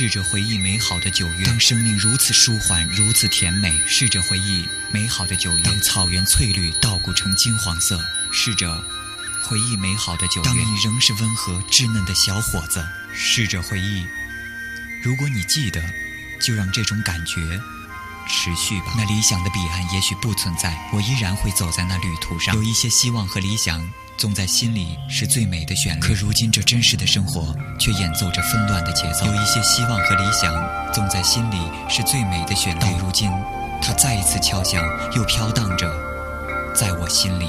试着回忆美好的九月，当生命如此舒缓，如此甜美。试着回忆美好的九月，当草原翠绿，稻谷呈金黄色。试着回忆美好的九月，当你仍是温和稚嫩的小伙子。试着回忆，如果你记得，就让这种感觉持续吧。那理想的彼岸也许不存在，我依然会走在那旅途上。有一些希望和理想。总在心里是最美的旋律，可如今这真实的生活却演奏着纷乱的节奏。有一些希望和理想，总在心里是最美的旋律，到如今，它再一次敲响，又飘荡着，在我心里。